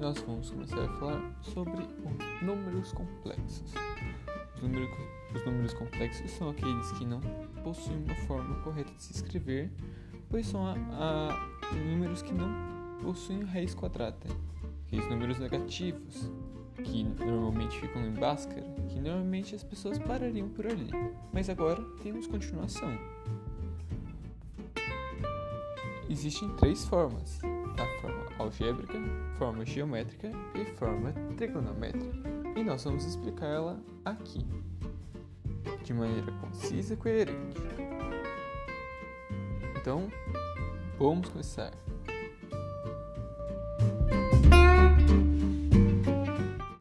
nós vamos começar a falar sobre números complexos. Os números, os números complexos são aqueles que não possuem uma forma correta de se escrever, pois são a, a números que não possuem raiz quadrada. Aqueles números negativos, que normalmente ficam em Bhaskara, que normalmente as pessoas parariam por ali. Mas agora temos continuação. Existem três formas: a forma algébrica, forma geométrica e forma trigonométrica. E nós vamos explicar ela aqui, de maneira concisa e coerente. Então, vamos começar.